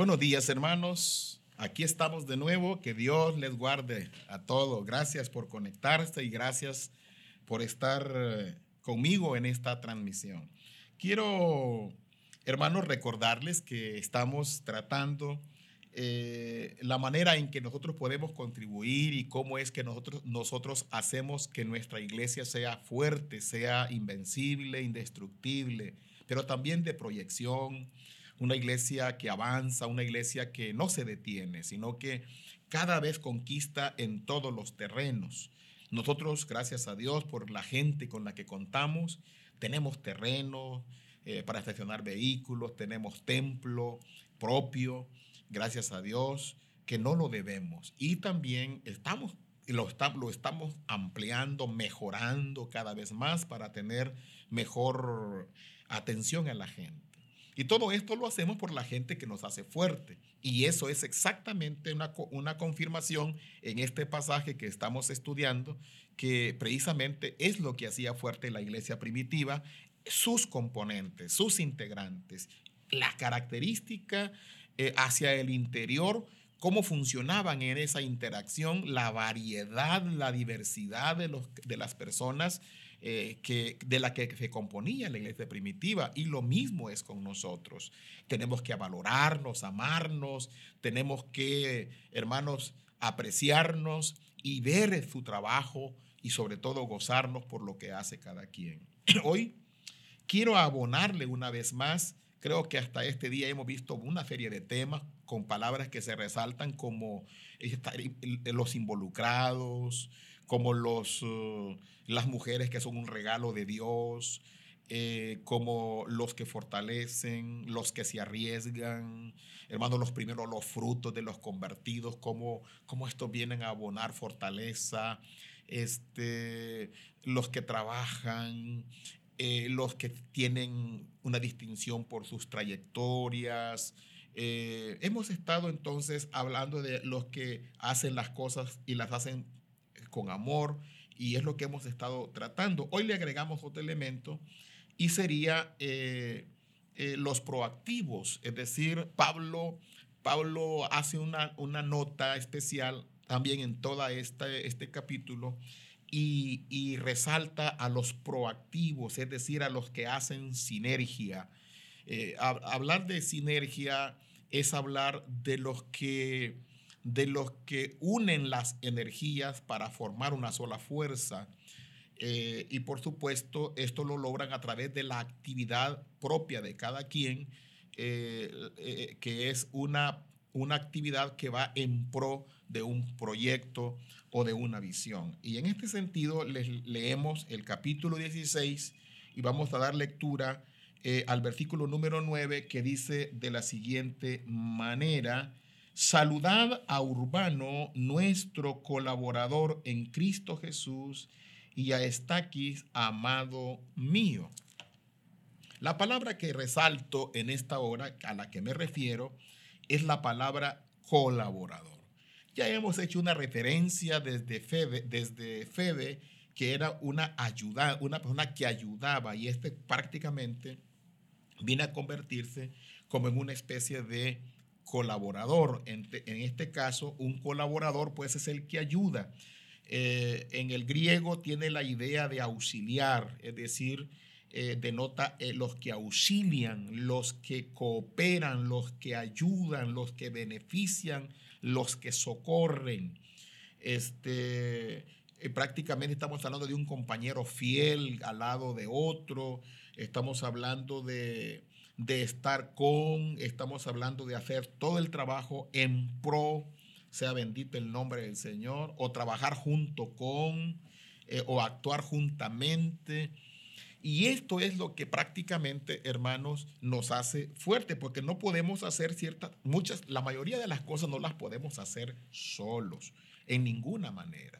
Buenos días, hermanos. Aquí estamos de nuevo. Que Dios les guarde a todos. Gracias por conectarse y gracias por estar eh, conmigo en esta transmisión. Quiero, hermanos, recordarles que estamos tratando eh, la manera en que nosotros podemos contribuir y cómo es que nosotros, nosotros hacemos que nuestra iglesia sea fuerte, sea invencible, indestructible, pero también de proyección, una iglesia que avanza, una iglesia que no se detiene, sino que cada vez conquista en todos los terrenos. Nosotros, gracias a Dios por la gente con la que contamos, tenemos terreno eh, para estacionar vehículos, tenemos templo propio, gracias a Dios, que no lo debemos. Y también estamos, lo, lo estamos ampliando, mejorando cada vez más para tener mejor atención a la gente. Y todo esto lo hacemos por la gente que nos hace fuerte. Y eso es exactamente una, una confirmación en este pasaje que estamos estudiando, que precisamente es lo que hacía fuerte la iglesia primitiva, sus componentes, sus integrantes, la característica eh, hacia el interior, cómo funcionaban en esa interacción, la variedad, la diversidad de, los, de las personas eh, que, de la que se componía la iglesia primitiva. Y lo mismo es con nosotros. Tenemos que valorarnos, amarnos, tenemos que, hermanos, apreciarnos y ver su trabajo y sobre todo gozarnos por lo que hace cada quien. Hoy quiero abonarle una vez más. Creo que hasta este día hemos visto una serie de temas con palabras que se resaltan como los involucrados, como los, uh, las mujeres que son un regalo de Dios, eh, como los que fortalecen, los que se arriesgan, hermano, los primeros, los frutos de los convertidos, cómo, cómo estos vienen a abonar fortaleza, este, los que trabajan, eh, los que tienen una distinción por sus trayectorias. Eh, hemos estado entonces hablando de los que hacen las cosas y las hacen con amor, y es lo que hemos estado tratando. Hoy le agregamos otro elemento y sería eh, eh, los proactivos, es decir, Pablo, Pablo hace una, una nota especial también en todo este, este capítulo y, y, resalta a los proactivos, es decir, a los que hacen sinergia. Eh, hablar de sinergia es hablar de los que de los que unen las energías para formar una sola fuerza. Eh, y por supuesto, esto lo logran a través de la actividad propia de cada quien, eh, eh, que es una, una actividad que va en pro de un proyecto o de una visión. Y en este sentido, les leemos el capítulo 16 y vamos a dar lectura al versículo número 9 que dice de la siguiente manera, Saludad a Urbano, nuestro colaborador en Cristo Jesús, y a Estaquis, amado mío. La palabra que resalto en esta hora, a la que me refiero, es la palabra colaborador. Ya hemos hecho una referencia desde Febe, desde que era una ayuda, una persona que ayudaba y este prácticamente viene a convertirse como en una especie de colaborador. En, este caso, un colaborador pues es el que ayuda. Eh, en el griego tiene la idea de auxiliar, es decir, eh, denota eh, los que auxilian, los que cooperan, los que ayudan, los que benefician, los que socorren. Este, prácticamente estamos hablando de un compañero fiel al lado de otro, estamos hablando de, de estar con, estamos hablando de hacer todo el trabajo en pro, sea bendito el nombre del Señor, o trabajar junto con, eh, o actuar juntamente. Y esto es lo que prácticamente, hermanos, nos hace fuerte, porque no podemos hacer ciertas, muchas, la mayoría de las cosas no las podemos hacer solos, en ninguna manera.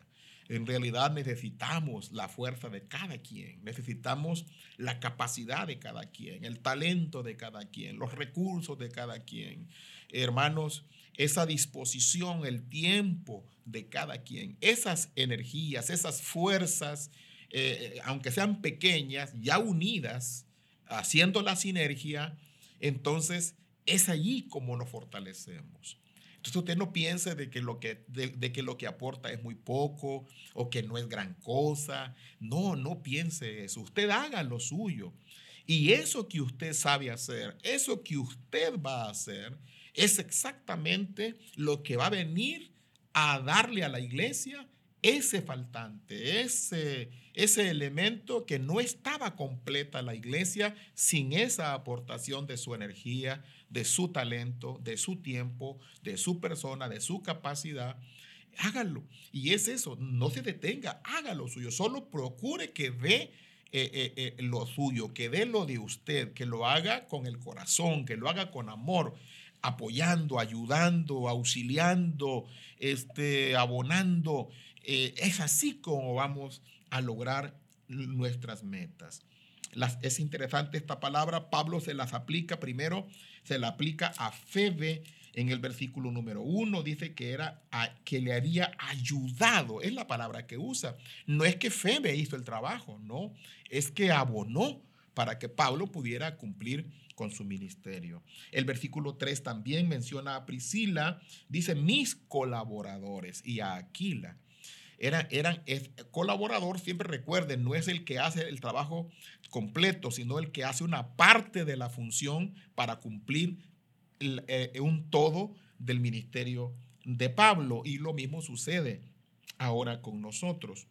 En realidad necesitamos la fuerza de cada quien, necesitamos la capacidad de cada quien, el talento de cada quien, los recursos de cada quien. Hermanos, esa disposición, el tiempo de cada quien, esas energías, esas fuerzas, eh, aunque sean pequeñas, ya unidas, haciendo la sinergia, entonces es allí como nos fortalecemos. Entonces usted no piense de que, lo que, de, que lo que aporta es muy poco o que no es gran cosa. No, no piense eso. Usted haga lo suyo. Y eso que usted sabe hacer, eso que usted va a hacer, es exactamente lo que va a venir a darle a la iglesia ese faltante, ese, ese elemento que no estaba completa la iglesia sin esa aportación de su energía, de su talento, de su tiempo, de su persona, de su capacidad. Hágalo. Y es eso, no se detenga, hágalo suyo. Solo procure que dé eh, eh, eh, lo suyo, que dé lo de usted, que lo haga con el corazón, que lo haga con amor, apoyando, ayudando, auxiliando, este, abonando. Es así como vamos a lograr nuestras metas. es interesante esta palabra, Pablo se las aplica primero se le aplica a Febe en el versículo número uno, dice que era que le había ayudado, es la palabra que usa. No es que Febe hizo el trabajo, no, es que abonó para que Pablo pudiera cumplir con su ministerio. El versículo 3 también menciona a Priscila, dice mis colaboradores y a Aquila. Eran, eran colaborador, siempre recuerden, no es el que hace el trabajo completo, sino el que hace una parte de la función para cumplir eh, un todo del ministerio de Pablo. Y lo mismo sucede ahora con nosotros.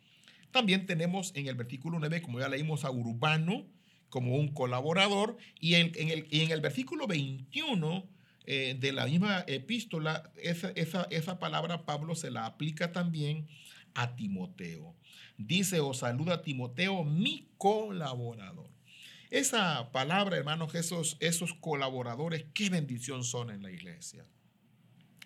También tenemos en el versículo 9, como ya leímos, a Urbano como un colaborador. Y en, el, en el, versículo 21 eh, de la misma epístola, esa, esa, esa palabra Pablo se la aplica también a Timoteo. Dice o saluda a Timoteo, mi colaborador. Esa palabra, hermanos, esos, esos colaboradores, qué bendición son en la iglesia.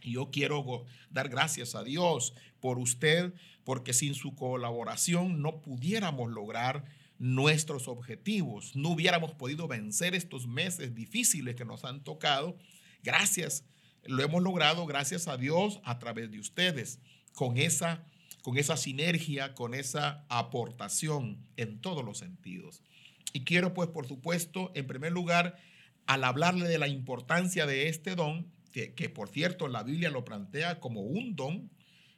Y yo quiero dar gracias a Dios por usted, porque sin su colaboración no pudiéramos lograr nuestros objetivos, no hubiéramos podido vencer estos meses difíciles que nos han tocado. Gracias, lo hemos logrado gracias a Dios a través de ustedes, con esa con esa sinergia, con esa aportación en todos los sentidos. Y quiero pues, por supuesto, en primer lugar, al hablarle de la importancia de este don, que, por cierto la Biblia lo plantea como un don,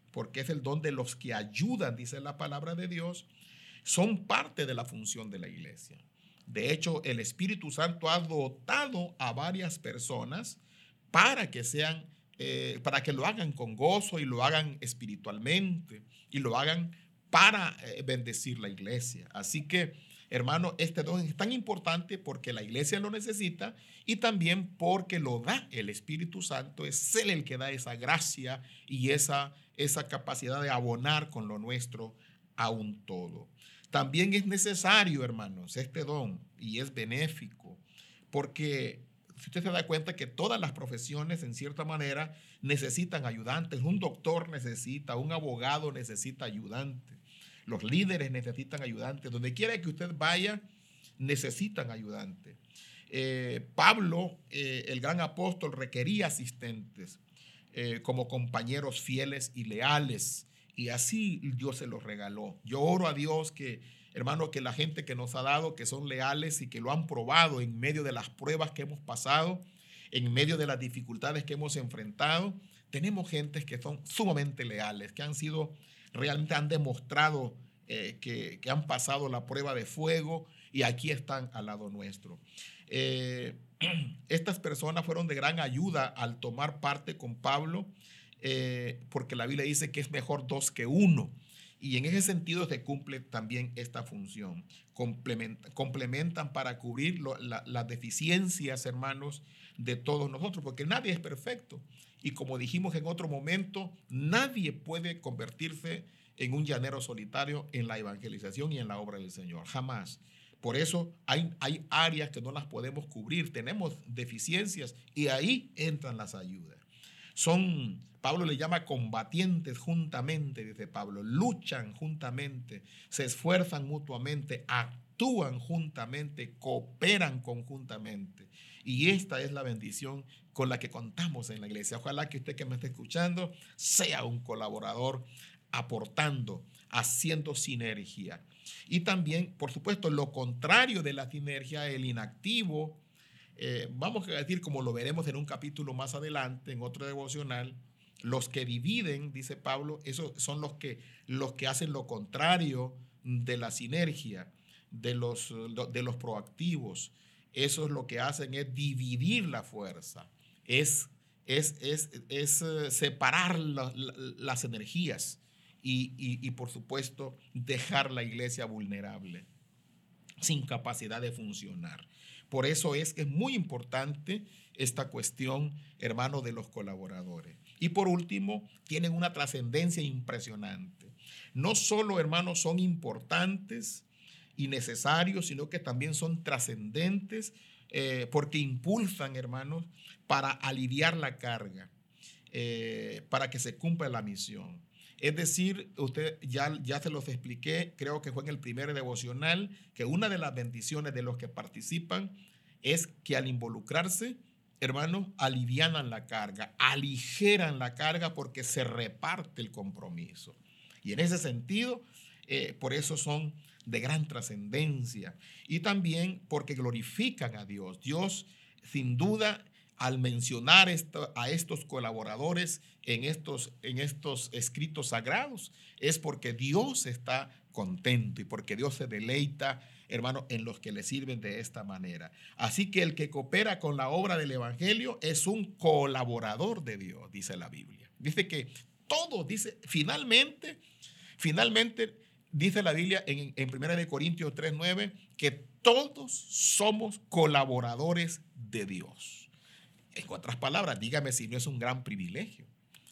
porque es el don de los que ayudan, dice la palabra de Dios, son parte de la función de la iglesia. De hecho, el Espíritu Santo ha dotado a varias personas para que sean eh, para que lo hagan con gozo y lo hagan espiritualmente y lo hagan para eh, bendecir la iglesia. Así que, hermano, este don es tan importante porque la iglesia lo necesita y también porque lo da el Espíritu Santo. Es Él el que da esa gracia y esa, esa capacidad de abonar con lo nuestro a un todo. También es necesario, hermanos, este don y es benéfico porque si usted se da cuenta que todas las profesiones, en cierta manera, necesitan ayudantes. Un doctor necesita, un abogado necesita ayudantes. Los líderes necesitan ayudantes. Donde quiera que usted vaya, necesitan ayudantes. Eh, Pablo, eh, el gran apóstol, requería asistentes eh, como compañeros fieles y leales. Y así Dios se los regaló. Yo oro a Dios que hermano, que la gente que nos ha dado, que son leales y que lo han probado en medio de las pruebas que hemos pasado, en medio de las dificultades que hemos enfrentado, tenemos gentes que son sumamente leales, que han sido, realmente han demostrado eh, que, han pasado la prueba de fuego y aquí están al lado nuestro. Eh, estas personas fueron de gran ayuda al tomar parte con Pablo, eh, porque la Biblia dice que es mejor dos que uno. Y en ese sentido se cumple también esta función. complementan para cubrir las deficiencias, hermanos, de todos nosotros, porque nadie es perfecto. Y como dijimos en otro momento, nadie puede convertirse en un llanero solitario en la evangelización y en la obra del Señor. Jamás. Por eso hay, hay áreas que no las podemos cubrir, tenemos deficiencias y ahí entran las ayudas. Son Pablo le llama combatientes juntamente, dice Pablo, luchan juntamente, se esfuerzan mutuamente, actúan juntamente, cooperan conjuntamente. Y esta es la bendición con la que contamos en la iglesia. Ojalá que usted que me esté escuchando sea un colaborador aportando, haciendo sinergia. Y también, por supuesto, lo contrario de la sinergia, el inactivo, eh, vamos a decir, como lo veremos en un capítulo más adelante, en otro devocional, los que dividen, dice Pablo, esos son los que, los que hacen lo contrario de la sinergia, de los, de los proactivos. Eso es lo que hacen es dividir la fuerza, es, es, es, es eh, separar las energías y, y, y por supuesto dejar la iglesia vulnerable, sin capacidad de funcionar. Por eso es que es muy importante esta cuestión, hermano, de los colaboradores. Y por último, tienen una trascendencia impresionante. No solo, hermanos, son importantes y necesarios, sino que también son trascendentes eh, porque impulsan, hermanos, para aliviar la carga, eh, para que se cumpla la misión. Es decir, usted ya, ya se los expliqué, creo que fue en el primer devocional, que una de las bendiciones de los que participan es que al involucrarse, hermanos, alivianan la carga, aligeran la carga porque se reparte el compromiso. Y en ese sentido, eh, por eso son de gran trascendencia y también porque glorifican a Dios. Dios, sin duda, al mencionar a estos colaboradores en estos, escritos sagrados, es porque Dios está contento y porque Dios se deleita, hermano, en los que le sirven de esta manera. Así que el que coopera con la obra del Evangelio es un colaborador de Dios, dice la Biblia. Dice que todos, dice, finalmente, finalmente, dice la Biblia en, en 1 Corintios 3.9, que todos somos colaboradores de Dios. En otras palabras, dígame si no es un gran privilegio.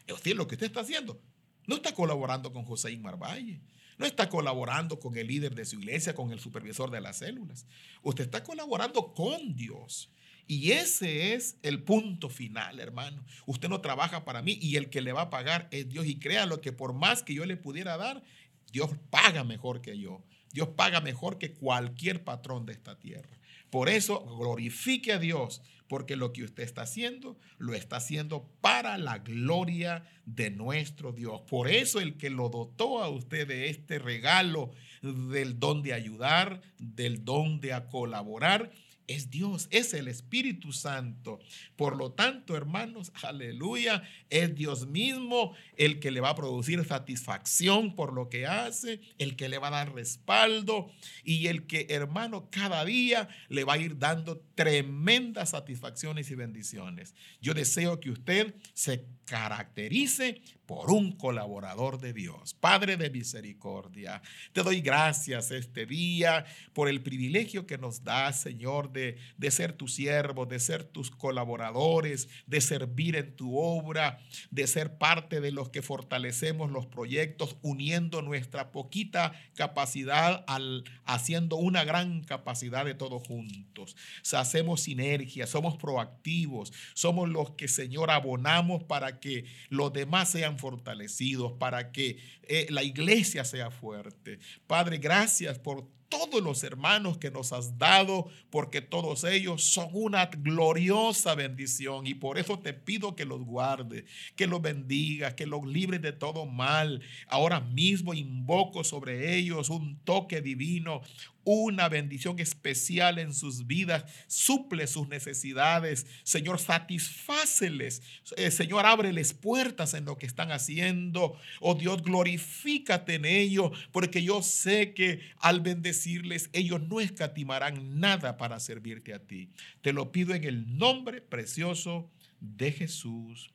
Es decir, lo que usted está haciendo, no está colaborando con José Inmar Valle, no está colaborando con el líder de su iglesia, con el supervisor de las células. Usted está colaborando con Dios. Y ese es el punto final, hermano. Usted no trabaja para mí y el que le va a pagar es Dios. Y créalo que por más que yo le pudiera dar, Dios paga mejor que yo. Dios paga mejor que cualquier patrón de esta tierra. Por eso glorifique a Dios porque lo que usted está haciendo, lo está haciendo para la gloria de nuestro Dios. Por eso el que lo dotó a usted de este regalo del don de ayudar, del don de colaborar, es Dios, es el Espíritu Santo. Por lo tanto, hermanos, aleluya, es Dios mismo el que le va a producir satisfacción por lo que hace, el que le va a dar respaldo y el que, hermano, cada día le va a ir dando tremendas satisfacciones y bendiciones. Yo deseo que usted se caracterice por un colaborador de Dios. Padre de misericordia, te doy gracias este día por el privilegio que nos da, Señor, de, de ser tu siervo, de ser tus colaboradores, de servir en tu obra, de ser parte de los que fortalecemos los proyectos, uniendo nuestra poquita capacidad al haciendo una gran capacidad de todos juntos. Hacemos sinergia, somos proactivos, somos los que, Señor, abonamos para que los demás sean fortalecidos, para que eh, la iglesia sea fuerte. Padre, gracias por todos los hermanos que nos has dado, porque todos ellos son una gloriosa bendición. Y por eso te pido que los guarde, que los bendiga, que los libre de todo mal. Ahora mismo invoco sobre ellos un toque divino, una bendición especial en sus vidas, suple sus necesidades, Señor, satisfáceles, eh, Señor, ábreles puertas en lo que están haciendo, oh Dios, glorifícate en ellos, porque yo sé que al bendecirles, ellos no escatimarán nada para servirte a ti. Te lo pido en el nombre precioso de Jesús.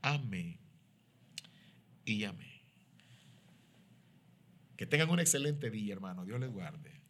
Amén. Y amén. Que tengan un excelente día, hermano. Dios les guarde.